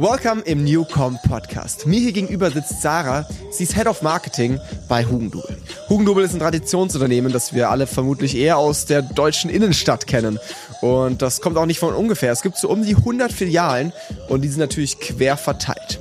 Welcome im Newcom Podcast. Mir hier gegenüber sitzt Sarah. Sie ist Head of Marketing bei Hugendubel. Hugendubel ist ein Traditionsunternehmen, das wir alle vermutlich eher aus der deutschen Innenstadt kennen. Und das kommt auch nicht von ungefähr. Es gibt so um die 100 Filialen und die sind natürlich quer verteilt.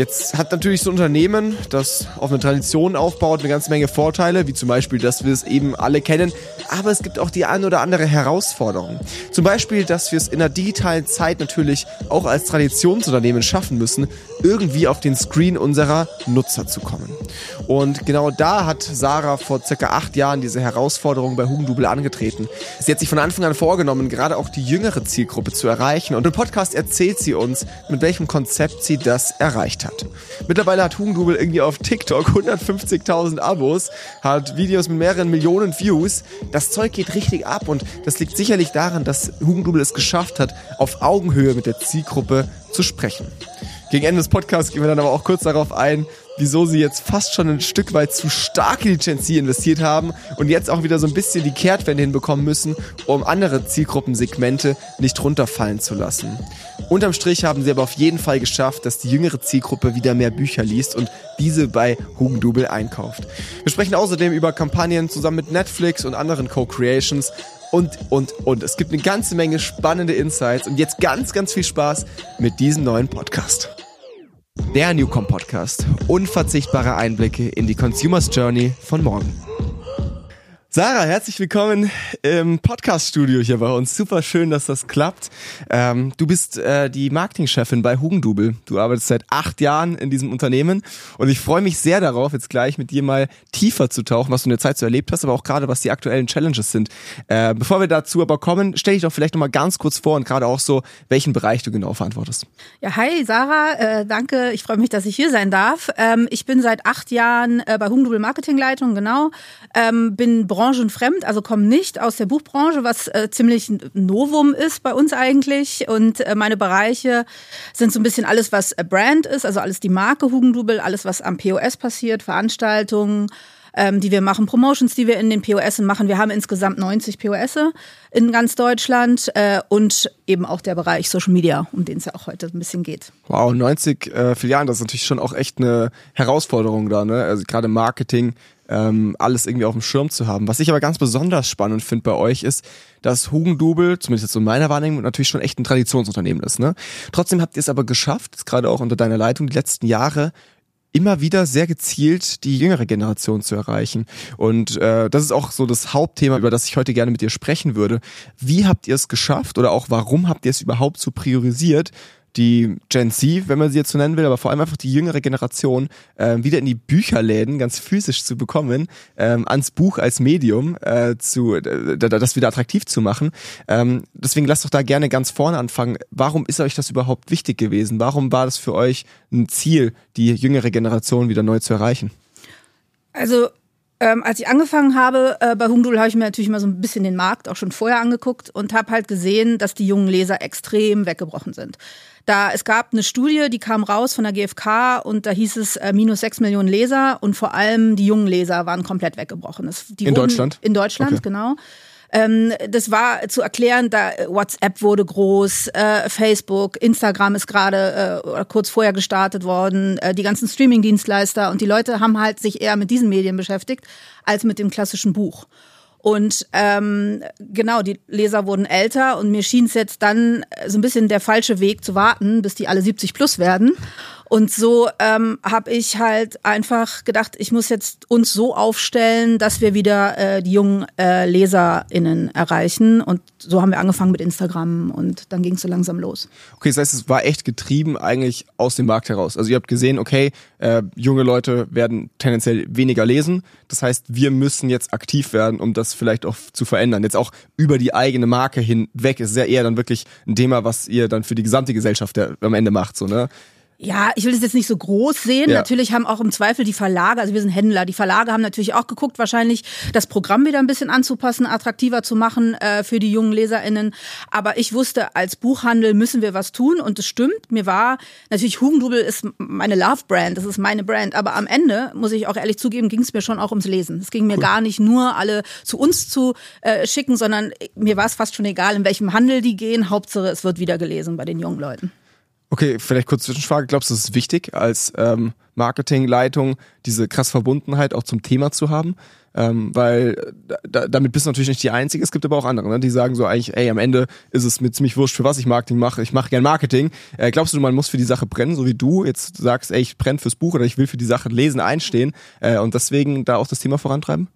Jetzt hat natürlich so ein Unternehmen, das auf eine Tradition aufbaut, eine ganze Menge Vorteile, wie zum Beispiel, dass wir es eben alle kennen. Aber es gibt auch die ein oder andere Herausforderung. Zum Beispiel, dass wir es in der digitalen Zeit natürlich auch als Traditionsunternehmen schaffen müssen, irgendwie auf den Screen unserer Nutzer zu kommen. Und genau da hat Sarah vor circa acht Jahren diese Herausforderung bei Hugendubel angetreten. Sie hat sich von Anfang an vorgenommen, gerade auch die jüngere Zielgruppe zu erreichen. Und im Podcast erzählt sie uns, mit welchem Konzept sie das erreicht hat. Mittlerweile hat Hugendubel irgendwie auf TikTok 150.000 Abos, hat Videos mit mehreren Millionen Views. Das Zeug geht richtig ab und das liegt sicherlich daran, dass Hugendubel es geschafft hat, auf Augenhöhe mit der Zielgruppe zu sprechen. Gegen Ende des Podcasts gehen wir dann aber auch kurz darauf ein, wieso sie jetzt fast schon ein Stück weit zu stark in die Gen Z investiert haben und jetzt auch wieder so ein bisschen die Kehrtwende hinbekommen müssen, um andere Zielgruppensegmente nicht runterfallen zu lassen. Unterm Strich haben sie aber auf jeden Fall geschafft, dass die jüngere Zielgruppe wieder mehr Bücher liest und diese bei Hugendubel einkauft. Wir sprechen außerdem über Kampagnen zusammen mit Netflix und anderen Co-Creations und, und, und. Es gibt eine ganze Menge spannende Insights und jetzt ganz, ganz viel Spaß mit diesem neuen Podcast. Der Newcom Podcast. Unverzichtbare Einblicke in die Consumers Journey von morgen. Sarah, herzlich willkommen im Podcast-Studio hier bei uns. Super schön, dass das klappt. Ähm, du bist äh, die Marketingchefin bei Hugendubel. Du arbeitest seit acht Jahren in diesem Unternehmen und ich freue mich sehr darauf, jetzt gleich mit dir mal tiefer zu tauchen, was du in der Zeit so erlebt hast, aber auch gerade, was die aktuellen Challenges sind. Äh, bevor wir dazu aber kommen, stell dich doch vielleicht noch mal ganz kurz vor und gerade auch so, welchen Bereich du genau verantwortest. Ja, hi Sarah, äh, danke. Ich freue mich, dass ich hier sein darf. Ähm, ich bin seit acht Jahren äh, bei Hugendubel Marketingleitung, genau. Ähm, bin branchenfremd, also komme nicht aus der Buchbranche, was äh, ziemlich Novum ist bei uns eigentlich. Und äh, meine Bereiche sind so ein bisschen alles, was Brand ist, also alles die Marke Hugendubel, alles, was am POS passiert, Veranstaltungen, ähm, die wir machen, Promotions, die wir in den POS machen. Wir haben insgesamt 90 POS in ganz Deutschland äh, und eben auch der Bereich Social Media, um den es ja auch heute ein bisschen geht. Wow, 90 äh, Filialen, das ist natürlich schon auch echt eine Herausforderung da, ne? Also gerade Marketing ähm, alles irgendwie auf dem Schirm zu haben. Was ich aber ganz besonders spannend finde bei euch ist, dass Hugendubel, zumindest jetzt in meiner Wahrnehmung, natürlich schon echt ein Traditionsunternehmen ist. Ne? Trotzdem habt ihr es aber geschafft, gerade auch unter deiner Leitung, die letzten Jahre immer wieder sehr gezielt die jüngere Generation zu erreichen. Und äh, das ist auch so das Hauptthema, über das ich heute gerne mit dir sprechen würde. Wie habt ihr es geschafft oder auch warum habt ihr es überhaupt so priorisiert, die Gen Z, wenn man sie jetzt so nennen will, aber vor allem einfach die jüngere Generation äh, wieder in die Bücherläden ganz physisch zu bekommen, ähm, ans Buch als Medium äh, zu, äh, das wieder attraktiv zu machen. Ähm, deswegen lasst doch da gerne ganz vorne anfangen. Warum ist euch das überhaupt wichtig gewesen? Warum war das für euch ein Ziel, die jüngere Generation wieder neu zu erreichen? Also ähm, als ich angefangen habe äh, bei Humdul, habe ich mir natürlich mal so ein bisschen den Markt auch schon vorher angeguckt und habe halt gesehen, dass die jungen Leser extrem weggebrochen sind. Da, es gab eine Studie, die kam raus von der GfK und da hieß es äh, minus sechs Millionen Leser und vor allem die jungen Leser waren komplett weggebrochen. Das, in wurden, Deutschland? In Deutschland, okay. genau. Ähm, das war zu erklären, da WhatsApp wurde groß, äh, Facebook, Instagram ist gerade äh, kurz vorher gestartet worden, äh, die ganzen Streaming-Dienstleister und die Leute haben halt sich eher mit diesen Medien beschäftigt als mit dem klassischen Buch. Und ähm, genau, die Leser wurden älter und mir schien es jetzt dann so ein bisschen der falsche Weg zu warten, bis die alle 70 plus werden. Und so ähm, habe ich halt einfach gedacht, ich muss jetzt uns so aufstellen, dass wir wieder äh, die jungen äh, LeserInnen erreichen. Und so haben wir angefangen mit Instagram und dann ging es so langsam los. Okay, das heißt, es war echt getrieben eigentlich aus dem Markt heraus. Also ihr habt gesehen, okay, äh, junge Leute werden tendenziell weniger lesen. Das heißt, wir müssen jetzt aktiv werden, um das vielleicht auch zu verändern. Jetzt auch über die eigene Marke hinweg ist ja eher dann wirklich ein Thema, was ihr dann für die gesamte Gesellschaft am Ende macht. So, ne? Ja, ich will das jetzt nicht so groß sehen. Ja. Natürlich haben auch im Zweifel die Verlage, also wir sind Händler, die Verlage haben natürlich auch geguckt, wahrscheinlich das Programm wieder ein bisschen anzupassen, attraktiver zu machen äh, für die jungen LeserInnen. Aber ich wusste, als Buchhandel müssen wir was tun und das stimmt. Mir war, natürlich Hugendubel ist meine Love-Brand, das ist meine Brand. Aber am Ende, muss ich auch ehrlich zugeben, ging es mir schon auch ums Lesen. Es ging mir cool. gar nicht nur alle zu uns zu äh, schicken, sondern mir war es fast schon egal, in welchem Handel die gehen. Hauptsache, es wird wieder gelesen bei den jungen Leuten. Okay, vielleicht kurz Zwischenfrage. Glaubst du, es ist wichtig, als ähm, Marketingleitung diese krass Verbundenheit auch zum Thema zu haben? Ähm, weil da, damit bist du natürlich nicht die Einzige. Es gibt aber auch andere, ne, die sagen so eigentlich, ey, am Ende ist es mir ziemlich wurscht, für was ich Marketing mache. Ich mache gern Marketing. Äh, glaubst du, man muss für die Sache brennen, so wie du jetzt sagst, ey, ich brenne fürs Buch oder ich will für die Sache lesen, einstehen äh, und deswegen da auch das Thema vorantreiben?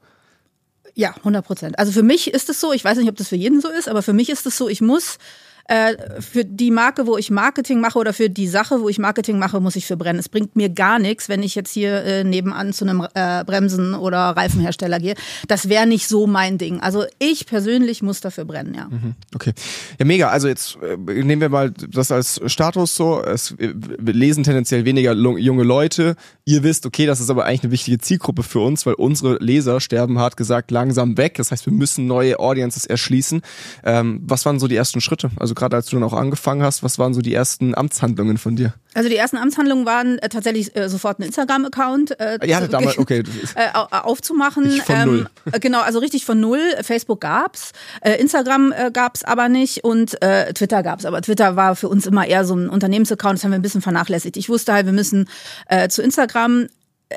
Ja, 100 Prozent. Also für mich ist es so, ich weiß nicht, ob das für jeden so ist, aber für mich ist es so, ich muss äh, für die Marke, wo ich Marketing mache oder für die Sache, wo ich Marketing mache, muss ich für brennen. Es bringt mir gar nichts, wenn ich jetzt hier äh, nebenan zu einem äh, Bremsen- oder Reifenhersteller gehe. Das wäre nicht so mein Ding. Also ich persönlich muss dafür brennen, ja. Mhm, okay. Ja, mega. Also jetzt äh, nehmen wir mal das als Status so. Es, wir lesen tendenziell weniger junge Leute. Ihr wisst, okay, das ist aber eigentlich eine wichtige Zielgruppe für uns, weil unsere Leser sterben, hart gesagt, langsam weg. Das heißt, wir müssen neue Audiences erschließen. Ähm, was waren so die ersten Schritte? Also also gerade als du dann auch angefangen hast, was waren so die ersten Amtshandlungen von dir? Also die ersten Amtshandlungen waren äh, tatsächlich äh, sofort ein Instagram-Account äh, ja, damals, okay. äh, aufzumachen. von ähm, null. Äh, genau, also richtig von null. Facebook gab's, äh, Instagram äh, gab's aber nicht und äh, Twitter gab's. Aber Twitter war für uns immer eher so ein Unternehmensaccount, das haben wir ein bisschen vernachlässigt. Ich wusste halt, wir müssen äh, zu Instagram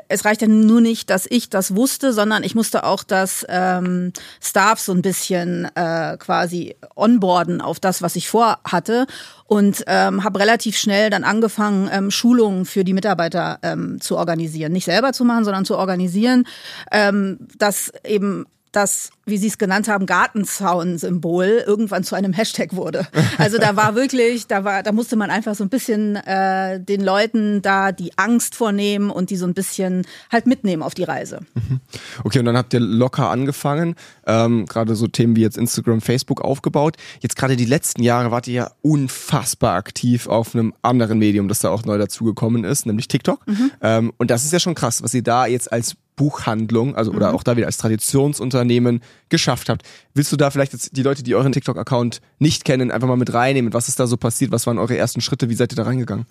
es reicht ja nur nicht, dass ich das wusste, sondern ich musste auch das ähm, Staff so ein bisschen äh, quasi onboarden auf das, was ich vorhatte und ähm, habe relativ schnell dann angefangen, ähm, Schulungen für die Mitarbeiter ähm, zu organisieren. Nicht selber zu machen, sondern zu organisieren, ähm, dass eben das, wie Sie es genannt haben, Gartenzaun-Symbol irgendwann zu einem Hashtag wurde. Also da war wirklich, da war, da musste man einfach so ein bisschen äh, den Leuten da die Angst vornehmen und die so ein bisschen halt mitnehmen auf die Reise. Mhm. Okay, und dann habt ihr locker angefangen, ähm, gerade so Themen wie jetzt Instagram, Facebook aufgebaut. Jetzt gerade die letzten Jahre wart ihr ja unfassbar aktiv auf einem anderen Medium, das da auch neu dazugekommen ist, nämlich TikTok. Mhm. Ähm, und das ist ja schon krass, was ihr da jetzt als Buchhandlung, also oder mhm. auch da wieder als Traditionsunternehmen geschafft habt. Willst du da vielleicht jetzt die Leute, die euren TikTok-Account nicht kennen, einfach mal mit reinnehmen? Was ist da so passiert? Was waren eure ersten Schritte? Wie seid ihr da reingegangen?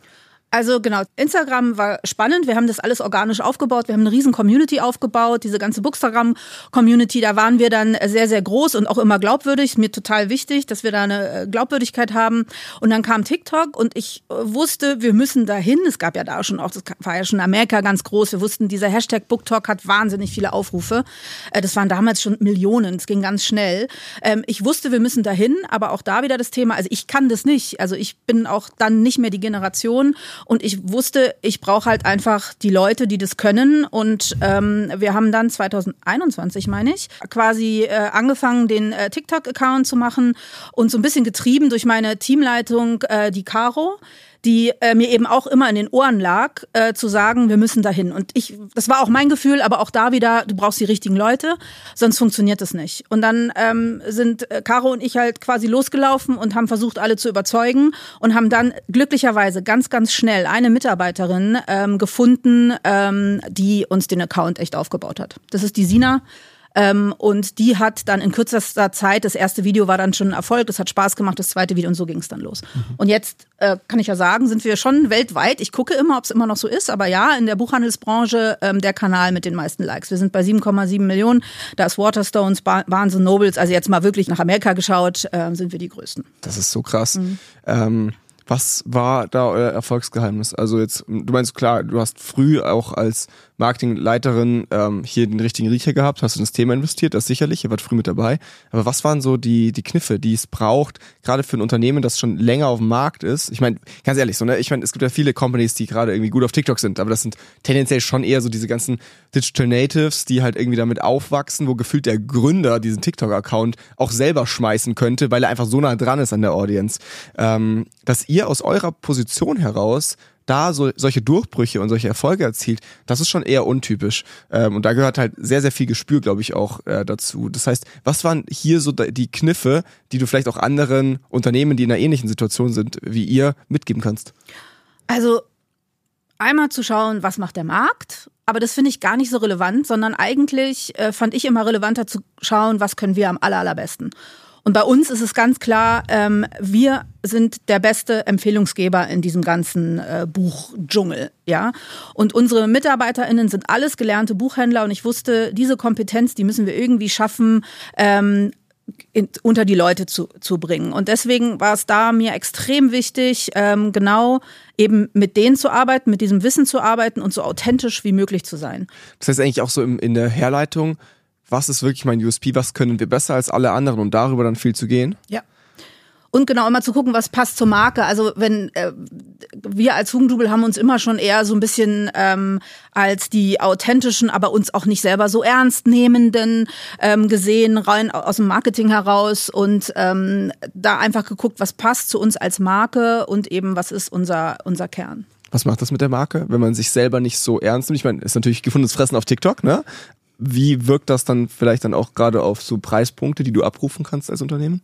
Also genau, Instagram war spannend. Wir haben das alles organisch aufgebaut. Wir haben eine riesen Community aufgebaut. Diese ganze Bookstagram-Community, da waren wir dann sehr, sehr groß und auch immer glaubwürdig. Mir total wichtig, dass wir da eine äh, Glaubwürdigkeit haben. Und dann kam TikTok und ich äh, wusste, wir müssen dahin. Es gab ja da schon auch, das war ja schon in Amerika ganz groß. Wir wussten, dieser Hashtag BookTalk hat wahnsinnig viele Aufrufe. Äh, das waren damals schon Millionen. Es ging ganz schnell. Ähm, ich wusste, wir müssen dahin, aber auch da wieder das Thema. Also ich kann das nicht. Also ich bin auch dann nicht mehr die Generation und ich wusste, ich brauche halt einfach die Leute, die das können. Und ähm, wir haben dann 2021, meine ich, quasi äh, angefangen, den äh, TikTok-Account zu machen und so ein bisschen getrieben durch meine Teamleitung, äh, die Caro die äh, mir eben auch immer in den Ohren lag, äh, zu sagen, wir müssen dahin. Und ich, das war auch mein Gefühl, aber auch da wieder, du brauchst die richtigen Leute, sonst funktioniert das nicht. Und dann ähm, sind äh, Caro und ich halt quasi losgelaufen und haben versucht, alle zu überzeugen und haben dann glücklicherweise ganz, ganz schnell eine Mitarbeiterin ähm, gefunden, ähm, die uns den Account echt aufgebaut hat. Das ist die Sina. Ähm, und die hat dann in kürzester Zeit, das erste Video war dann schon ein Erfolg, das hat Spaß gemacht, das zweite Video und so ging es dann los. Mhm. Und jetzt äh, kann ich ja sagen, sind wir schon weltweit. Ich gucke immer, ob es immer noch so ist, aber ja, in der Buchhandelsbranche ähm, der Kanal mit den meisten Likes. Wir sind bei 7,7 Millionen. Da ist Waterstones, Barnes Nobles, also jetzt mal wirklich nach Amerika geschaut, äh, sind wir die größten. Das ist so krass. Mhm. Ähm was war da euer Erfolgsgeheimnis? Also jetzt, du meinst klar, du hast früh auch als Marketingleiterin ähm, hier den richtigen Riecher gehabt, hast in das Thema investiert, das sicherlich, ihr wart früh mit dabei. Aber was waren so die, die Kniffe, die es braucht, gerade für ein Unternehmen, das schon länger auf dem Markt ist? Ich meine, ganz ehrlich, so, ne, ich meine, es gibt ja viele Companies, die gerade irgendwie gut auf TikTok sind, aber das sind tendenziell schon eher so diese ganzen Digital Natives, die halt irgendwie damit aufwachsen, wo gefühlt der Gründer diesen TikTok-Account auch selber schmeißen könnte, weil er einfach so nah dran ist an der Audience. Ähm, dass ihr aus eurer Position heraus da so, solche Durchbrüche und solche Erfolge erzielt, das ist schon eher untypisch. Ähm, und da gehört halt sehr, sehr viel Gespür, glaube ich, auch äh, dazu. Das heißt, was waren hier so die Kniffe, die du vielleicht auch anderen Unternehmen, die in einer ähnlichen Situation sind wie ihr, mitgeben kannst? Also einmal zu schauen, was macht der Markt, aber das finde ich gar nicht so relevant, sondern eigentlich äh, fand ich immer relevanter zu schauen, was können wir am aller, allerbesten. Und bei uns ist es ganz klar, ähm, wir sind der beste Empfehlungsgeber in diesem ganzen äh, Buchdschungel, ja. Und unsere MitarbeiterInnen sind alles gelernte Buchhändler und ich wusste, diese Kompetenz, die müssen wir irgendwie schaffen, ähm, in, unter die Leute zu, zu bringen. Und deswegen war es da mir extrem wichtig, ähm, genau eben mit denen zu arbeiten, mit diesem Wissen zu arbeiten und so authentisch wie möglich zu sein. Das heißt eigentlich auch so im, in der Herleitung, was ist wirklich mein USP, was können wir besser als alle anderen, um darüber dann viel zu gehen? Ja. Und genau immer zu gucken, was passt zur Marke. Also wenn äh, wir als Hugendubel haben uns immer schon eher so ein bisschen ähm, als die authentischen, aber uns auch nicht selber so ernst nehmenden ähm, gesehen, rein aus dem Marketing heraus und ähm, da einfach geguckt, was passt zu uns als Marke und eben was ist unser, unser Kern. Was macht das mit der Marke, wenn man sich selber nicht so ernst nimmt? Ich meine, ist natürlich gefundenes Fressen auf TikTok, ne? Wie wirkt das dann vielleicht dann auch gerade auf so Preispunkte, die du abrufen kannst als Unternehmen?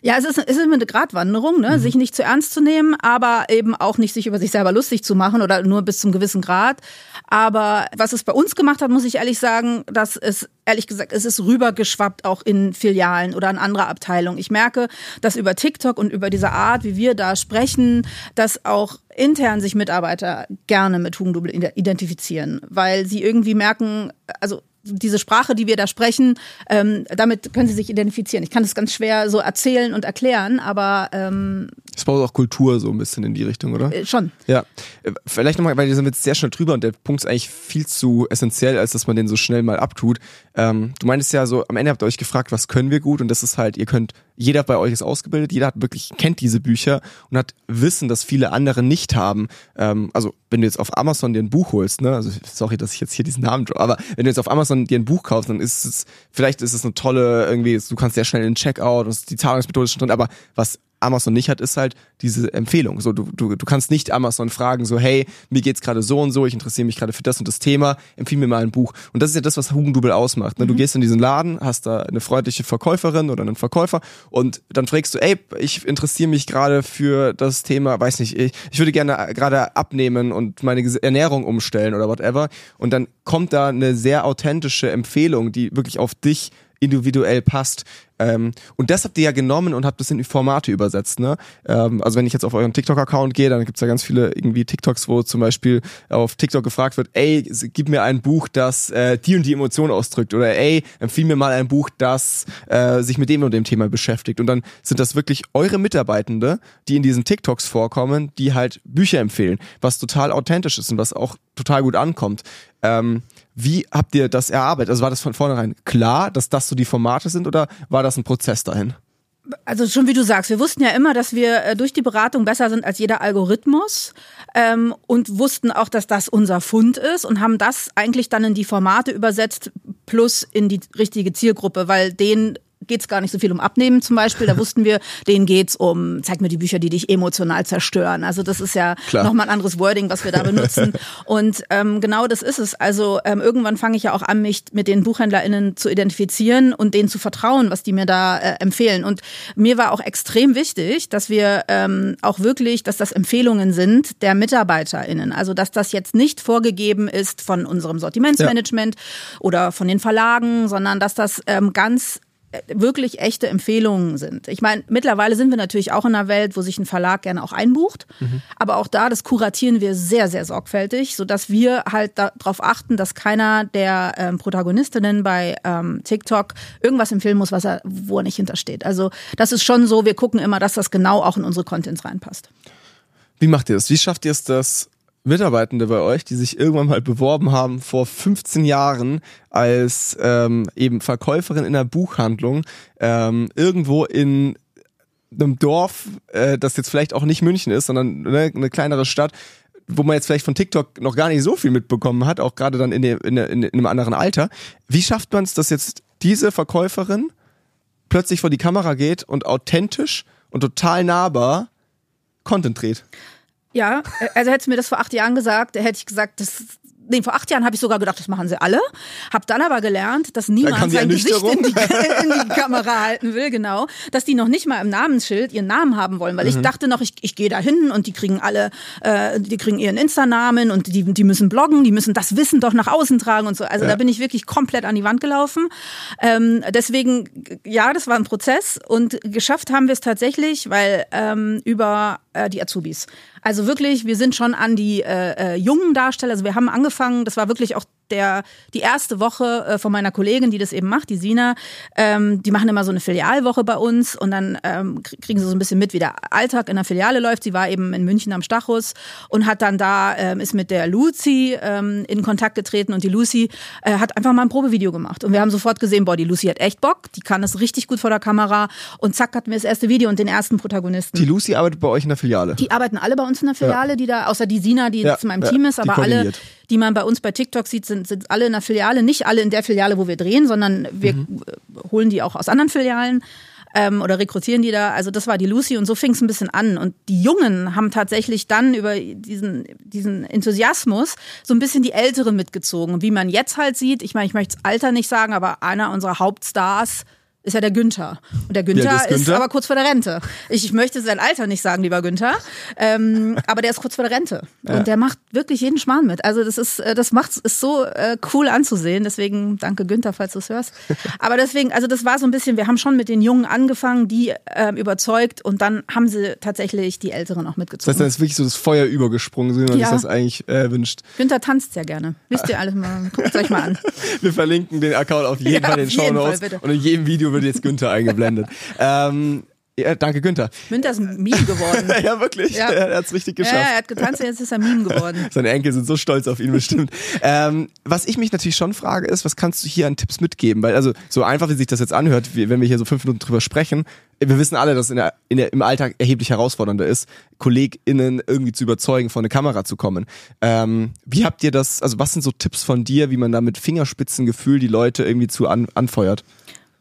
Ja, es ist, es ist eine Gratwanderung, ne? Mhm. sich nicht zu ernst zu nehmen, aber eben auch nicht sich über sich selber lustig zu machen oder nur bis zum gewissen Grad. Aber was es bei uns gemacht hat, muss ich ehrlich sagen, dass es, ehrlich gesagt, es ist rübergeschwappt auch in Filialen oder in andere Abteilungen. Ich merke, dass über TikTok und über diese Art, wie wir da sprechen, dass auch intern sich Mitarbeiter gerne mit Hugendubel identifizieren, weil sie irgendwie merken, also diese Sprache, die wir da sprechen, ähm, damit können sie sich identifizieren. Ich kann das ganz schwer so erzählen und erklären, aber ähm, es baut auch Kultur so ein bisschen in die Richtung, oder? Äh, schon. Ja. Äh, vielleicht nochmal, weil wir sind jetzt sehr schnell drüber und der Punkt ist eigentlich viel zu essentiell, als dass man den so schnell mal abtut. Ähm, du meintest ja so, am Ende habt ihr euch gefragt, was können wir gut und das ist halt, ihr könnt, jeder bei euch ist ausgebildet, jeder hat wirklich, kennt diese Bücher und hat Wissen, das viele andere nicht haben. Ähm, also wenn du jetzt auf Amazon dir ein Buch holst, ne, also sorry, dass ich jetzt hier diesen Namen, aber wenn du jetzt auf Amazon dir ein Buch kaufst, dann ist es, vielleicht ist es eine tolle, irgendwie, du kannst sehr schnell in den Checkout, und die Zahlungsmethode ist schon drin, aber was Amazon nicht hat, ist halt diese Empfehlung. So, du, du, du kannst nicht Amazon fragen, so, hey, mir geht's gerade so und so, ich interessiere mich gerade für das und das Thema, empfiehl mir mal ein Buch. Und das ist ja das, was Hugendubel ausmacht. Ne? Du mhm. gehst in diesen Laden, hast da eine freundliche Verkäuferin oder einen Verkäufer und dann fragst du, ey, ich interessiere mich gerade für das Thema, weiß nicht, ich, ich würde gerne gerade abnehmen und meine Ernährung umstellen oder whatever. Und dann kommt da eine sehr authentische Empfehlung, die wirklich auf dich individuell passt. Ähm, und das habt ihr ja genommen und habt das in die Formate übersetzt. Ne? Ähm, also wenn ich jetzt auf euren TikTok-Account gehe, dann gibt's ja ganz viele irgendwie TikToks, wo zum Beispiel auf TikTok gefragt wird, ey, gib mir ein Buch, das äh, die und die Emotion ausdrückt. Oder ey, empfiehl mir mal ein Buch, das äh, sich mit dem und dem Thema beschäftigt. Und dann sind das wirklich eure Mitarbeitende, die in diesen TikToks vorkommen, die halt Bücher empfehlen, was total authentisch ist und was auch total gut ankommt. Ähm, wie habt ihr das erarbeitet? Also war das von vornherein klar, dass das so die Formate sind oder war das ein Prozess dahin? Also schon wie du sagst, wir wussten ja immer, dass wir äh, durch die Beratung besser sind als jeder Algorithmus ähm, und wussten auch, dass das unser Fund ist und haben das eigentlich dann in die Formate übersetzt plus in die richtige Zielgruppe, weil den geht es gar nicht so viel um Abnehmen zum Beispiel. Da wussten wir, denen geht's um, zeig mir die Bücher, die dich emotional zerstören. Also das ist ja nochmal ein anderes Wording, was wir da benutzen. Und ähm, genau das ist es. Also ähm, irgendwann fange ich ja auch an, mich mit den BuchhändlerInnen zu identifizieren und denen zu vertrauen, was die mir da äh, empfehlen. Und mir war auch extrem wichtig, dass wir ähm, auch wirklich, dass das Empfehlungen sind der MitarbeiterInnen. Also dass das jetzt nicht vorgegeben ist von unserem Sortimentsmanagement ja. oder von den Verlagen, sondern dass das ähm, ganz wirklich echte Empfehlungen sind. Ich meine, mittlerweile sind wir natürlich auch in einer Welt, wo sich ein Verlag gerne auch einbucht. Mhm. Aber auch da, das kuratieren wir sehr, sehr sorgfältig, sodass wir halt darauf achten, dass keiner der ähm, Protagonistinnen bei ähm, TikTok irgendwas empfehlen muss, was er, wo er nicht hintersteht. Also das ist schon so, wir gucken immer, dass das genau auch in unsere Contents reinpasst. Wie macht ihr das? Wie schafft ihr es, dass Mitarbeitende bei euch, die sich irgendwann mal beworben haben vor 15 Jahren als ähm, eben Verkäuferin in der Buchhandlung ähm, irgendwo in einem Dorf, äh, das jetzt vielleicht auch nicht München ist, sondern ne, eine kleinere Stadt, wo man jetzt vielleicht von TikTok noch gar nicht so viel mitbekommen hat, auch gerade dann in, der, in, der, in einem anderen Alter. Wie schafft man es, dass jetzt diese Verkäuferin plötzlich vor die Kamera geht und authentisch und total nahbar Content dreht? Ja, äh, also hättest du mir das vor acht Jahren gesagt, hätte ich gesagt, das nee, vor acht Jahren habe ich sogar gedacht, das machen sie alle. Hab dann aber gelernt, dass niemand sein Gesicht in die, in die, Kamera halten will, genau. Dass die noch nicht mal im Namensschild ihren Namen haben wollen, weil mhm. ich dachte noch, ich, ich gehe da hin und die kriegen alle, äh, die kriegen ihren Insta-Namen und die, die müssen bloggen, die müssen das Wissen doch nach außen tragen und so. Also ja. da bin ich wirklich komplett an die Wand gelaufen. Ähm, deswegen, ja, das war ein Prozess und geschafft haben wir es tatsächlich, weil ähm, über äh, die Azubis. Also wirklich, wir sind schon an die äh, äh, jungen Darsteller, also wir haben angefangen, das war wirklich auch der die erste Woche äh, von meiner Kollegin, die das eben macht, die Sina, ähm, die machen immer so eine Filialwoche bei uns und dann ähm, kriegen sie so ein bisschen mit, wie der Alltag in der Filiale läuft. Sie war eben in München am Stachus und hat dann da, ähm, ist mit der Lucy ähm, in Kontakt getreten und die Lucy äh, hat einfach mal ein Probevideo gemacht. Und wir haben sofort gesehen, boah, die Lucy hat echt Bock, die kann das richtig gut vor der Kamera und zack hatten wir das erste Video und den ersten Protagonisten. Die Lucy arbeitet bei euch in der Filiale. Die arbeiten alle bei uns in der Filiale, Ja. die da, außer die Sina, die Ja, jetzt in meinem ja, Team ist, aber alle, die man bei uns bei TikTok sieht, sind, sind alle in der Filiale. Nicht alle in der Filiale, wo wir drehen, sondern wir Mhm. äh, holen die auch aus anderen Filialen. Ähm, oder rekrutieren die da. Also das war die Lucy und so fing es ein bisschen an. Und die Jungen haben tatsächlich dann über diesen, diesen Enthusiasmus so ein bisschen die Älteren mitgezogen. Wie man jetzt halt sieht, ich meine, ich möchte das Alter nicht sagen, aber einer unserer Hauptstars ist ja der Günther. Und der Günther, das ist ist Günther? aber kurz vor der Rente. Ich, ich möchte sein Alter nicht sagen, lieber Günther. Ähm, aber der ist kurz vor der Rente. Und der macht wirklich jeden Schmarrn mit. Also das ist, äh, das macht ist so äh, cool anzusehen. Deswegen danke Günther, falls du es hörst. Aber deswegen, also das war so ein bisschen, wir haben schon mit den Jungen angefangen, die ähm, überzeugt und dann haben sie tatsächlich die Älteren auch Das heißt, mitgezogen. dann ist wirklich so das Feuer übergesprungen, so wie man Ja. sich das eigentlich äh, wünscht. Günther tanzt sehr gerne. Wisst ihr alles mal, guckt euch mal an. Wir verlinken den Account auf jeden Ja, Fall in den Show Notes und in jedem Video wird jetzt Günther eingeblendet. ähm, ja, danke, Günther. Günther ist ein Meme geworden. ja, wirklich. Ja. Er hat's richtig Ja, geschafft. er hat getanzt, jetzt ist er Meme geworden. Seine Enkel sind so stolz auf ihn bestimmt. ähm, was ich mich natürlich schon frage, ist, was kannst du hier an Tipps mitgeben? Weil, also, so einfach wie sich das jetzt anhört, wie, wenn wir hier so fünf Minuten drüber sprechen, wir wissen alle, dass in der, in der, im Alltag erheblich herausfordernder ist, KollegInnen irgendwie zu überzeugen, vor eine Kamera zu kommen. Ähm, wie habt ihr das, also was sind so Tipps von dir, wie man da mit Fingerspitzengefühl die Leute irgendwie zu an, anfeuert?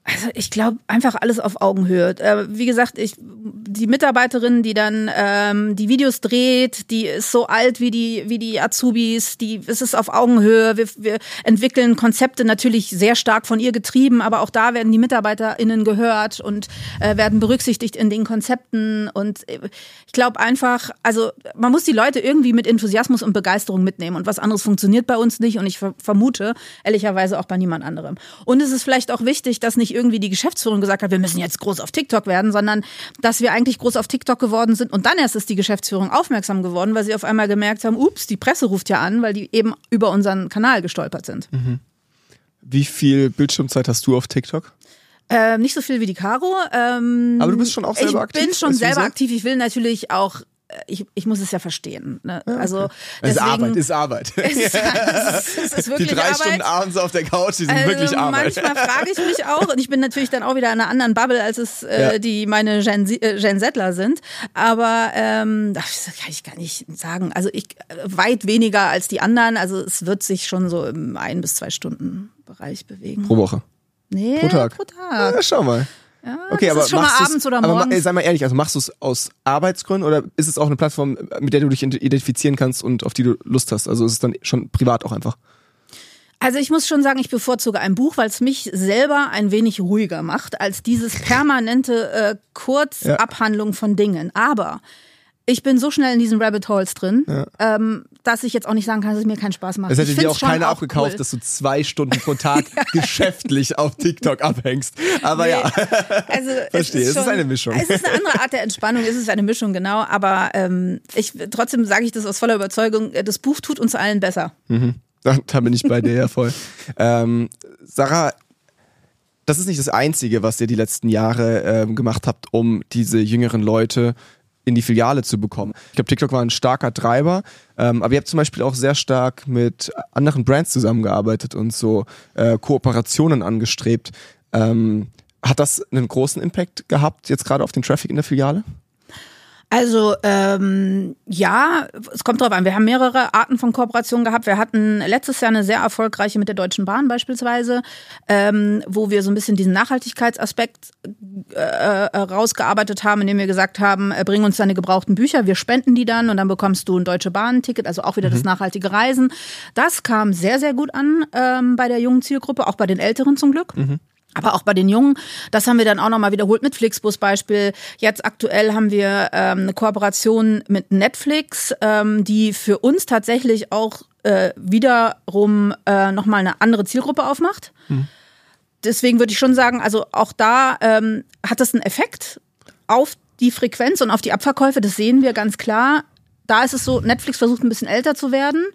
Also ich glaube einfach alles auf Augenhöhe. Äh, wie gesagt, ich die Mitarbeiterin, die dann ähm, die Videos dreht, die ist so alt wie die wie die Azubis. Die es ist auf Augenhöhe. Wir, wir entwickeln Konzepte natürlich sehr stark von ihr getrieben, aber auch da werden die MitarbeiterInnen gehört und äh, werden berücksichtigt in den Konzepten. Und äh, ich glaube einfach, also man muss die Leute irgendwie mit Enthusiasmus und Begeisterung mitnehmen. Und was anderes funktioniert bei uns nicht. Und ich ver vermute ehrlicherweise auch bei niemand anderem. Und es ist vielleicht auch wichtig, dass nicht irgendwie die Geschäftsführung gesagt hat, wir müssen jetzt groß auf TikTok werden, sondern dass wir eigentlich groß auf TikTok geworden sind und dann erst ist die Geschäftsführung aufmerksam geworden, weil sie auf einmal gemerkt haben, ups, die Presse ruft ja an, weil die eben über unseren Kanal gestolpert sind. Wie viel Bildschirmzeit hast du auf TikTok? Ähm, nicht so viel wie die Caro. Ähm, Aber du bist schon auch selber ich aktiv Ich bin schon selber User? aktiv. Ich will natürlich auch, ich, ich muss es ja verstehen. Ne? Also Es ist Arbeit, ist Arbeit. es ist, es ist, es ist die wirklich drei Arbeit. Stunden abends auf der Couch, die sind Also wirklich Arbeit. Manchmal frage ich mich auch, und ich bin natürlich dann auch wieder in einer anderen Bubble, als es äh, Ja. die meine Gen, äh, Gen Zler sind. Aber ähm, das kann ich gar nicht sagen. Also ich äh, weit weniger als die anderen. Also es wird sich schon so im ein bis zwei Stunden Bereich bewegen. Pro Woche. nee, pro Tag. Pro Tag. Ja, schau mal. Ja, Okay, aber ist schon mal abends oder aber morgens. ey, sei mal ehrlich, also machst du es aus Arbeitsgründen oder ist es auch eine Plattform, mit der du dich identifizieren kannst und auf die du Lust hast? Also ist es dann schon privat auch einfach? Also ich muss schon sagen, ich bevorzuge ein Buch, weil es mich selber ein wenig ruhiger macht als dieses permanente äh, Kurzabhandlung von Dingen. Aber ich bin so schnell in diesen Rabbit Holes drin, ähm, dass ich jetzt auch nicht sagen kann, dass es mir keinen Spaß macht. Es hätte Ich dir auch keiner auch gekauft, cool. dass du zwei Stunden pro Tag geschäftlich auf TikTok abhängst. Aber ja. Also Verstehe, es ist schon- eine Mischung. Es ist eine andere Art der Entspannung, es ist eine Mischung, genau. Aber ähm, ich trotzdem sage ich das aus voller Überzeugung, das Buch tut uns allen besser. Da, da bin ich bei dir ja voll. ähm, Sarah, das ist nicht das Einzige, was ihr die letzten Jahre ähm, gemacht habt, um diese jüngeren Leute in die Filiale zu bekommen. Ich glaube, TikTok war ein starker Treiber, ähm, aber ihr habt zum Beispiel auch sehr stark mit anderen Brands zusammengearbeitet und so äh, Kooperationen angestrebt. Ähm, hat das einen großen Impact gehabt, jetzt gerade auf den Traffic in der Filiale? Also ähm, ja, es kommt drauf an. Wir haben mehrere Arten von Kooperationen gehabt. Wir hatten letztes Jahr eine sehr erfolgreiche mit der Deutschen Bahn beispielsweise, ähm, wo wir so ein bisschen diesen Nachhaltigkeitsaspekt äh, äh, rausgearbeitet haben, indem wir gesagt haben, äh, bring uns deine gebrauchten Bücher, wir spenden die dann und dann bekommst du ein Deutsche Bahn-Ticket, also auch wieder das nachhaltige Reisen. Das kam sehr, sehr gut an ähm, bei der jungen Zielgruppe, auch bei den Älteren zum Glück. Aber auch bei den Jungen, das haben wir dann auch nochmal wiederholt mit Flixbus Beispiel. Jetzt aktuell haben wir ähm, eine Kooperation mit Netflix, ähm, die für uns tatsächlich auch äh, wiederum äh, nochmal eine andere Zielgruppe aufmacht. Deswegen würde ich schon sagen, also auch da ähm, hat das einen Effekt auf die Frequenz und auf die Abverkäufe, das sehen wir ganz klar. Da ist es so, Netflix versucht ein bisschen älter zu werden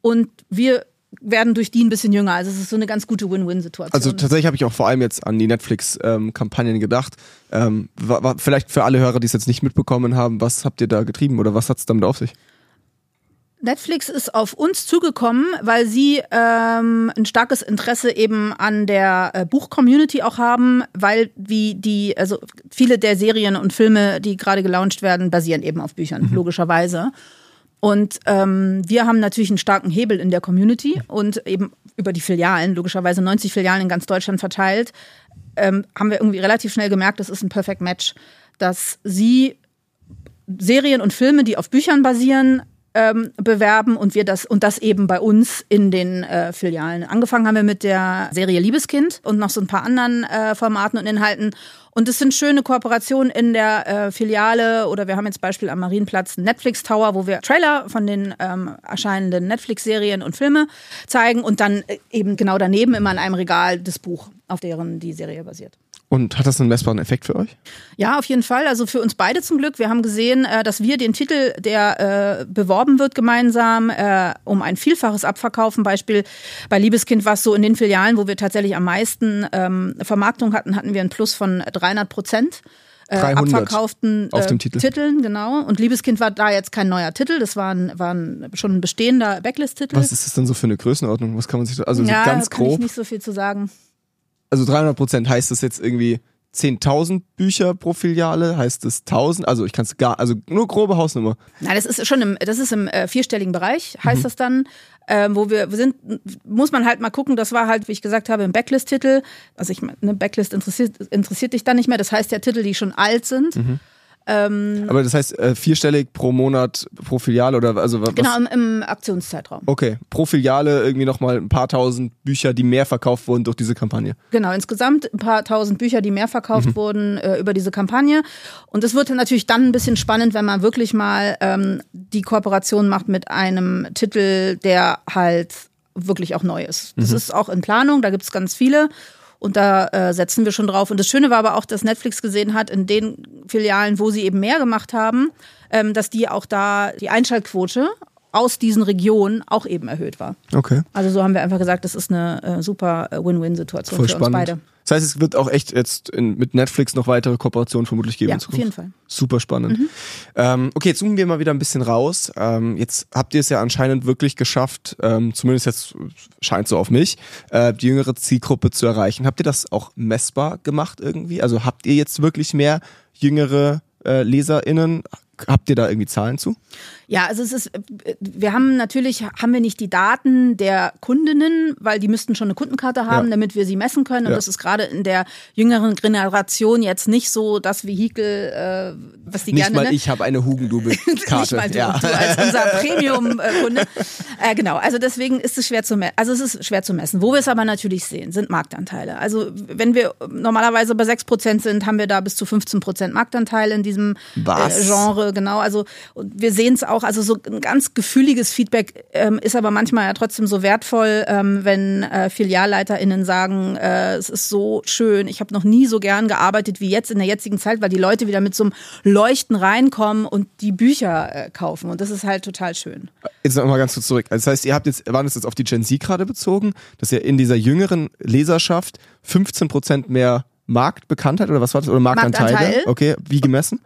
und wir werden durch die ein bisschen jünger. Also es ist so eine ganz gute Win-Win-Situation. Also tatsächlich habe ich auch vor allem jetzt an die Netflix-Kampagnen ähm, gedacht. Ähm, war, war, vielleicht für alle Hörer, die es jetzt nicht mitbekommen haben, was habt ihr da getrieben oder was hat es damit auf sich? Netflix ist auf uns zugekommen, weil sie ähm, ein starkes Interesse eben an der äh, Buch-Community auch haben, weil wie die, also viele der Serien und Filme, die gerade gelauncht werden, basieren eben auf Büchern, mhm. logischerweise. Und ähm, wir haben natürlich einen starken Hebel in der Community und eben über die Filialen, logischerweise 90 Filialen in ganz Deutschland verteilt, ähm, haben wir irgendwie relativ schnell gemerkt, das ist ein Perfect Match, dass sie Serien und Filme, die auf Büchern basieren, ähm, bewerben und wir das und das eben bei uns in den äh, Filialen. Angefangen haben wir mit der Serie Liebeskind und noch so ein paar anderen äh, Formaten und Inhalten. Und es sind schöne Kooperationen in der äh, Filiale oder wir haben jetzt Beispiel am Marienplatz Netflix Tower, wo wir Trailer von den ähm, erscheinenden Netflix-Serien und Filme zeigen und dann äh, eben genau daneben immer in einem Regal das Buch, auf deren die Serie basiert. Und hat das einen messbaren Effekt für euch? Ja, auf jeden Fall. Also für uns beide zum Glück. Wir haben gesehen, äh, dass wir den Titel, der äh, beworben wird gemeinsam, äh, um ein Vielfaches abverkaufen. Beispiel bei Liebeskind war es so in den Filialen, wo wir tatsächlich am meisten ähm, Vermarktung hatten, hatten wir einen Plus von 300 Prozent. Äh, abverkauften auf dem Titel. Titeln, genau. Und Liebeskind war da jetzt kein neuer Titel, das war ein, war ein schon ein bestehender Backlist-Titel. Was ist das denn so für eine Größenordnung? Was kann man sich da, also ja, so ganz kann grob? ich nicht so viel zu sagen also 300 Prozent heißt das jetzt irgendwie 10.000 Bücher pro Filiale, heißt es 1.000, also ich kann es gar, also nur grobe Hausnummer. Nein, das ist schon im, das ist im äh, vierstelligen Bereich, heißt mhm. das dann, ähm, wo wir sind, muss man halt mal gucken, das war halt, wie ich gesagt habe, im Backlist-Titel, also ich, eine Backlist interessiert, interessiert dich dann nicht mehr, das heißt ja Titel, die schon alt sind. Mhm. Ähm, Aber das heißt äh, vierstellig pro Monat pro Filiale oder also was? Genau im, im Aktionszeitraum. Okay, pro Filiale irgendwie nochmal ein paar tausend Bücher, die mehr verkauft wurden durch diese Kampagne. Genau, insgesamt ein paar tausend Bücher, die mehr verkauft mhm. wurden äh, über diese Kampagne. Und es wird natürlich dann ein bisschen spannend, wenn man wirklich mal ähm, die Kooperation macht mit einem Titel, der halt wirklich auch neu ist. Das mhm. ist auch in Planung, da gibt es ganz viele. Und da äh, setzen wir schon drauf. Und das Schöne war aber auch, dass Netflix gesehen hat, in den Filialen, wo sie eben mehr gemacht haben, ähm, dass die auch da die Einschaltquote aus diesen Regionen auch eben erhöht war. Okay. Also so haben wir einfach gesagt, das ist eine äh, super äh, Win-Win-Situation für spannend. uns beide. Das heißt, es wird auch echt jetzt in, mit Netflix noch weitere Kooperationen vermutlich geben. Ja, auf jeden Fall. Super spannend. Mhm. Ähm, okay, jetzt zoomen wir mal wieder ein bisschen raus. Ähm, jetzt habt ihr es ja anscheinend wirklich geschafft, ähm, zumindest jetzt scheint so auf mich, äh, die jüngere Zielgruppe zu erreichen. Habt ihr das auch messbar gemacht irgendwie? Also habt ihr jetzt wirklich mehr jüngere äh, LeserInnen? Habt ihr da irgendwie Zahlen zu? Ja, also es ist, wir haben natürlich, haben wir nicht die Daten der Kundinnen, weil die müssten schon eine Kundenkarte haben, ja. damit wir sie messen können. Und ja. das ist gerade in der jüngeren Generation jetzt nicht so das Vehikel, äh, was die nicht gerne... Nicht mal ne? ich habe eine Hugendubel-Karte. nicht mal du, ja. du als unser Premium-Kunde. äh, genau, also deswegen ist es schwer zu messen. Also es ist schwer zu messen. Wo wir es aber natürlich sehen, sind Marktanteile. Also wenn wir normalerweise bei 6% sind, haben wir da bis zu 15% Marktanteil in diesem äh, Genre. Genau, also wir sehen es auch auch, also so ein ganz gefühliges Feedback ähm, ist aber manchmal ja trotzdem so wertvoll, ähm, wenn äh, FilialleiterInnen sagen, äh, es ist so schön, ich habe noch nie so gern gearbeitet wie jetzt in der jetzigen Zeit, weil die Leute wieder mit so einem Leuchten reinkommen und die Bücher äh, kaufen. Und das ist halt total schön. Jetzt noch mal ganz kurz zurück. Das heißt, ihr habt jetzt, waren es jetzt auf die Gen Z gerade bezogen, dass ihr in dieser jüngeren Leserschaft 15 Prozent mehr Marktbekanntheit oder was war das? Oder Marktanteile? Marktanteil. Okay, wie gemessen?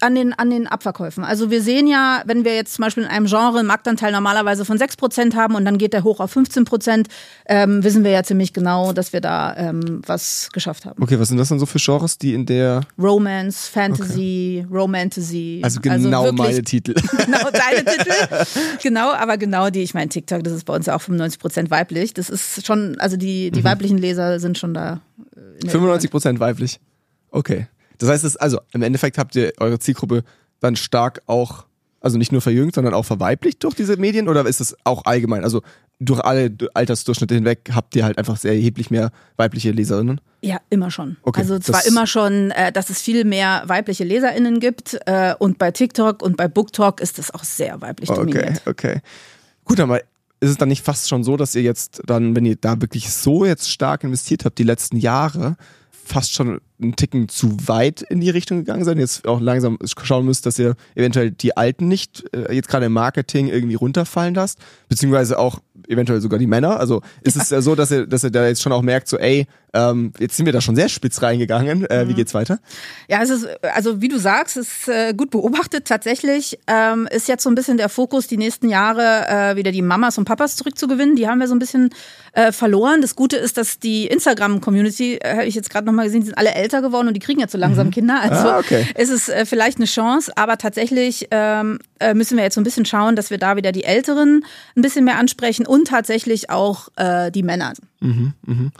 An den, an den Abverkäufen. Also wir sehen ja, wenn wir jetzt zum Beispiel in einem Genre einen Marktanteil normalerweise von 6% haben und dann geht der hoch auf 15%, ähm, wissen wir ja ziemlich genau, dass wir da ähm, was geschafft haben. Okay, was sind das denn so für Genres, die in der Romance, Fantasy, okay. Romantasy. Also genau also meine Titel. genau deine Titel. Genau, aber genau die, ich meine, TikTok, das ist bei uns ja auch 95% weiblich. Das ist schon, also die, die mhm. weiblichen Leser sind schon da. 95% weiblich. Okay. Das heißt, es, also im Endeffekt habt ihr eure Zielgruppe dann stark auch, also nicht nur verjüngt, sondern auch verweiblicht durch diese Medien oder ist es auch allgemein? Also durch alle Altersdurchschnitte hinweg habt ihr halt einfach sehr erheblich mehr weibliche Leserinnen? Ja, immer schon. Okay, also zwar immer schon, äh, dass es viel mehr weibliche LeserInnen gibt äh, und bei TikTok und bei BookTok ist das auch sehr weiblich okay, dominiert. Okay, okay. Gut, aber ist es dann nicht fast schon so, dass ihr jetzt dann, wenn ihr da wirklich so jetzt stark investiert habt, die letzten Jahre, fast schon einen Ticken zu weit in die Richtung gegangen seid, jetzt auch langsam schauen müsst, dass ihr eventuell die Alten nicht äh, jetzt gerade im Marketing irgendwie runterfallen lasst, beziehungsweise auch eventuell sogar die Männer. Also ist es ja so, dass ihr, dass ihr da jetzt schon auch merkt, so ey, ähm, jetzt sind wir da schon sehr spitz reingegangen. Äh, mhm. Wie geht's weiter? Ja, es ist, also wie du sagst, ist äh, gut beobachtet. Tatsächlich ähm, ist jetzt so ein bisschen der Fokus, die nächsten Jahre äh, wieder die Mamas und Papas zurückzugewinnen. Die haben wir so ein bisschen äh, verloren. Das Gute ist, dass die Instagram-Community, äh, habe ich jetzt gerade nochmal gesehen, sind alle älter geworden und die kriegen jetzt so langsam mhm. Kinder. Also ah, okay. ist es äh, vielleicht eine Chance, aber tatsächlich ähm, äh, müssen wir jetzt so ein bisschen schauen, dass wir da wieder die Älteren ein bisschen mehr ansprechen und tatsächlich auch äh, die Männer. Mhm, mhm.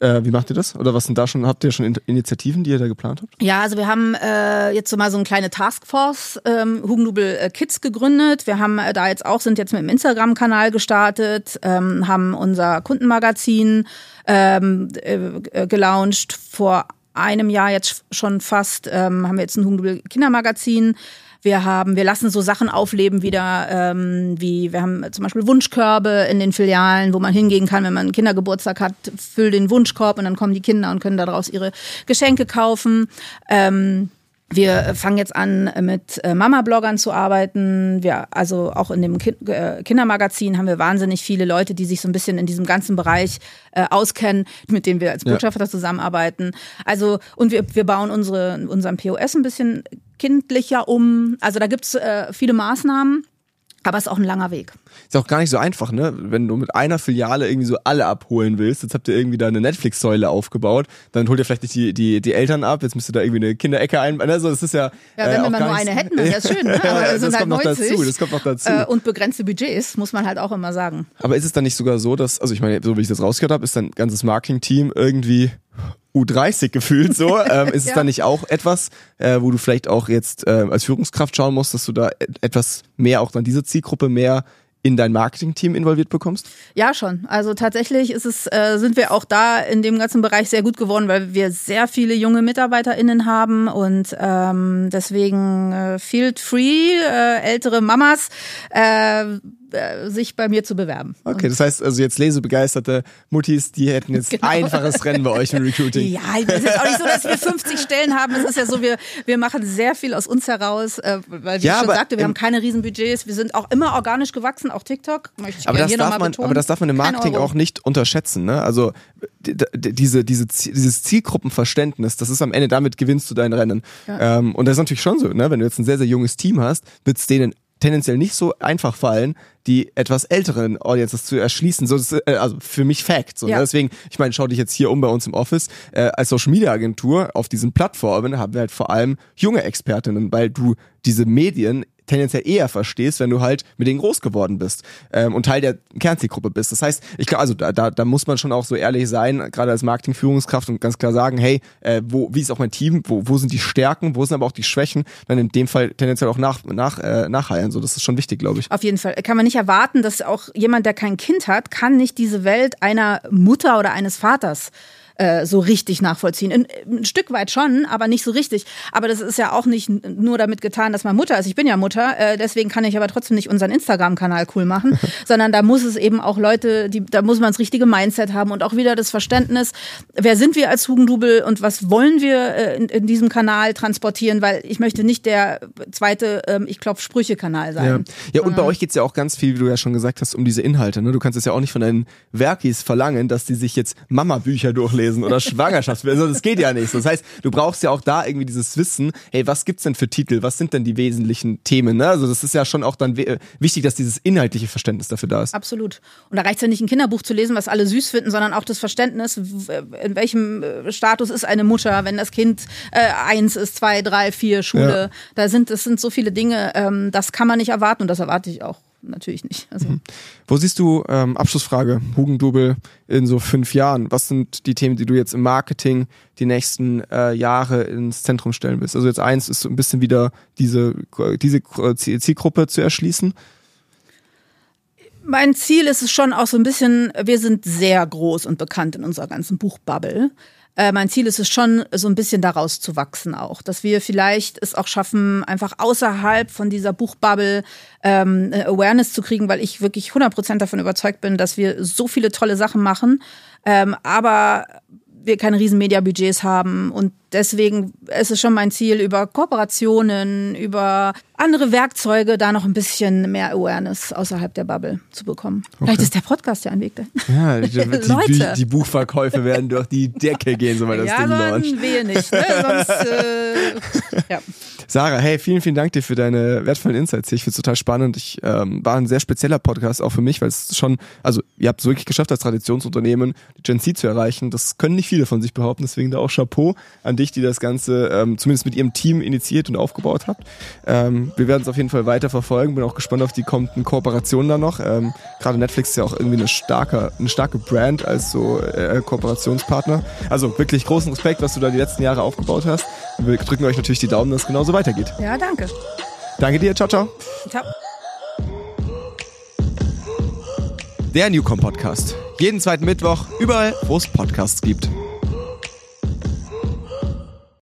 Äh, wie macht ihr das? Oder was sind da schon, habt ihr schon Initiativen, die ihr da geplant habt? Ja, also wir haben äh, jetzt so mal so eine kleine Taskforce ähm, Hugendubel äh, Kids gegründet. Wir haben äh, da jetzt auch, sind jetzt mit dem Instagram-Kanal gestartet, ähm, haben unser Kundenmagazin ähm, äh, gelauncht. Vor einem Jahr jetzt schon fast ähm, haben wir jetzt ein Hugendubel Kindermagazin wir haben, wir lassen so Sachen aufleben wieder, ähm, wie wir haben zum Beispiel Wunschkörbe in den Filialen, wo man hingehen kann, wenn man einen Kindergeburtstag hat, füll den Wunschkorb und dann kommen die Kinder und können daraus ihre Geschenke kaufen. Ähm, wir fangen jetzt an, mit äh, Mama-Bloggern zu arbeiten. Wir, also auch in dem äh, Kindermagazin haben wir wahnsinnig viele Leute, die sich so ein bisschen in diesem ganzen Bereich äh, auskennen, mit denen wir als Botschafter ja. zusammenarbeiten. Also, und wir, wir bauen unsere, unseren POS ein bisschen kindlicher um. Also da gibt's äh, viele Maßnahmen. Aber es ist auch ein langer Weg. Ist auch gar nicht so einfach, ne? Wenn du mit einer Filiale irgendwie so alle abholen willst, jetzt habt ihr irgendwie da eine Netflix-Säule aufgebaut, dann holt ihr vielleicht nicht die, die, die Eltern ab, jetzt müsst ihr da irgendwie eine Kinderecke ein. Also das ist ja. Ja, wenn äh, wir mal nur eine hätten, dann wäre schön, ne? Aber das, das halt kommt 90, noch dazu, das kommt noch dazu. Äh, und begrenzte Budgets, muss man halt auch immer sagen. Aber ist es dann nicht sogar so, dass, also ich meine, so wie ich das rausgehört habe, ist dein ganzes Marketing-Team irgendwie U30 gefühlt so. Ähm, ist ja. es dann nicht auch etwas, äh, wo du vielleicht auch jetzt äh, als Führungskraft schauen musst, dass du da etwas mehr auch dann diese Zielgruppe mehr in dein Marketing-Team involviert bekommst? Ja, schon. Also tatsächlich ist es, äh, sind wir auch da in dem ganzen Bereich sehr gut geworden, weil wir sehr viele junge MitarbeiterInnen haben und ähm, deswegen äh, Field Free, äh, ältere Mamas, äh, äh, sich bei mir zu bewerben. Okay, das heißt also jetzt lesebegeisterte Muttis, die hätten jetzt genau. einfaches Rennen bei euch im Recruiting. Ja, es ist auch nicht so, dass wir 50 Stellen haben. Es ist ja so, wir, wir machen sehr viel aus uns heraus, äh, weil wie ja, ich schon sagte, wir haben keine Riesenbudgets. Wir sind auch immer organisch gewachsen, auch TikTok. Möchte ich aber, das hier darf man, aber das darf man im Marketing auch nicht unterschätzen. Ne? Also diese, diese, dieses Zielgruppenverständnis, das ist am Ende, damit gewinnst du dein Rennen. Ja. Ähm, und das ist natürlich schon so, ne? wenn du jetzt ein sehr, sehr junges Team hast, wird es denen tendenziell nicht so einfach fallen, die etwas älteren Audiences zu erschließen. So, ist, äh, also für mich Fact. So, ne? ja. ne? Deswegen, ich meine, schau dich jetzt hier um bei uns im Office. Äh, als Social Media Agentur auf diesen Plattformen haben wir halt vor allem junge Expertinnen, weil du diese Medien tendenziell eher verstehst, wenn du halt mit denen groß geworden bist ähm, und Teil der Kernzielgruppe bist. Das heißt, ich glaube, also da, da, da muss man schon auch so ehrlich sein, gerade als Marketingführungskraft und ganz klar sagen, hey, äh, wo, wie ist auch mein Team, wo, wo sind die Stärken, wo sind aber auch die Schwächen, dann in dem Fall tendenziell auch nach, nach, äh, nachheilen. So, das ist schon wichtig, glaube ich. Auf jeden Fall. Kann man nicht erwarten, dass auch jemand, der kein Kind hat, kann nicht diese Welt einer Mutter oder eines Vaters äh, so richtig nachvollziehen. Ein, ein, Stück weit schon, aber nicht so richtig. Aber das ist ja auch nicht nur damit getan, dass man Mutter ist. Ich bin ja Mutter, äh, deswegen kann ich aber trotzdem nicht unseren Instagram-Kanal cool machen, sondern da muss es eben auch Leute, die, da muss man das richtige Mindset haben und auch wieder das Verständnis, wer sind wir als Hugendubel und was wollen wir äh, in, in, diesem Kanal transportieren, weil ich möchte nicht der zweite ähm, Ich klopf Sprüche-Kanal sein. Ja, ja und bei euch geht's ja auch ganz viel, wie du ja schon gesagt hast, um diese Inhalte. Ne? Du kannst es ja auch nicht von deinen Werkis verlangen, dass die sich jetzt Mama-Bücher durchlesen lesen oder Schwangerschaftsbilder. Also das geht ja nicht. Das heißt, du brauchst ja auch da irgendwie dieses Wissen, hey, was gibt's denn für Titel? Was sind denn die wesentlichen Themen? Ne? Also das ist ja schon auch dann wichtig, dass dieses inhaltliche Verständnis dafür da ist. Absolut. Und da reicht es ja nicht, ein Kinderbuch zu lesen, was alle süß finden, sondern auch das Verständnis, in welchem äh, Status ist eine Mutter, wenn das Kind äh, eins ist, zwei, drei, vier, Schule. Ja. Da sind, das sind so viele Dinge, ähm, das kann man nicht erwarten und das erwarte ich auch natürlich nicht. Also. Mhm. Wo siehst du, ähm, Abschlussfrage, Hugendubel in so fünf Jahren? Was sind die Themen, die du jetzt im Marketing die nächsten äh, Jahre ins Zentrum stellen willst? Also jetzt eins ist so ein bisschen wieder diese, diese Zielgruppe zu erschließen. Mein Ziel ist es schon auch so ein bisschen, wir sind sehr groß und bekannt in unserer ganzen Buchbubble. Äh, mein Ziel ist es schon, so ein bisschen daraus zu wachsen auch. Dass wir vielleicht es auch schaffen, einfach außerhalb von dieser Buchbubble ähm, Awareness zu kriegen, weil ich wirklich 100% davon überzeugt bin, dass wir so viele tolle Sachen machen, ähm, aber wir keine riesen Media-Budgets haben und deswegen ist es schon mein Ziel, über Kooperationen, über andere Werkzeuge da noch ein bisschen mehr Awareness außerhalb der Bubble zu bekommen. Okay. Vielleicht ist der Podcast ja ein Weg dahin. Ja, die, die, die, Buchverkäufe werden durch die Decke gehen, sobald das ja, Ding launcht. wehe nicht. Ne? Sonst, äh, ja. Sarah, hey, vielen, vielen Dank dir für deine wertvollen Insights. Ich finde es total spannend. Ich ähm, war ein sehr spezieller Podcast auch für mich, weil es schon, also ihr habt es wirklich geschafft, als Traditionsunternehmen die Gen Z zu erreichen. Das können nicht viele von sich behaupten, deswegen da auch Chapeau an dich, die das Ganze ähm, zumindest mit ihrem Team initiiert und aufgebaut habt. Ähm, wir werden es auf jeden Fall weiter verfolgen. Bin auch gespannt auf die kommenden Kooperationen da noch. Ähm, Gerade Netflix ist ja auch irgendwie eine starke, eine starke Brand als so äh, Kooperationspartner. Also wirklich großen Respekt, was du da die letzten Jahre aufgebaut hast. Wir drücken euch natürlich die Daumen, dass es genauso weitergeht. Ja, danke. Danke dir. Ciao, ciao. Ciao. Der Newcom Podcast. Jeden zweiten Mittwoch, überall, wo es Podcasts gibt.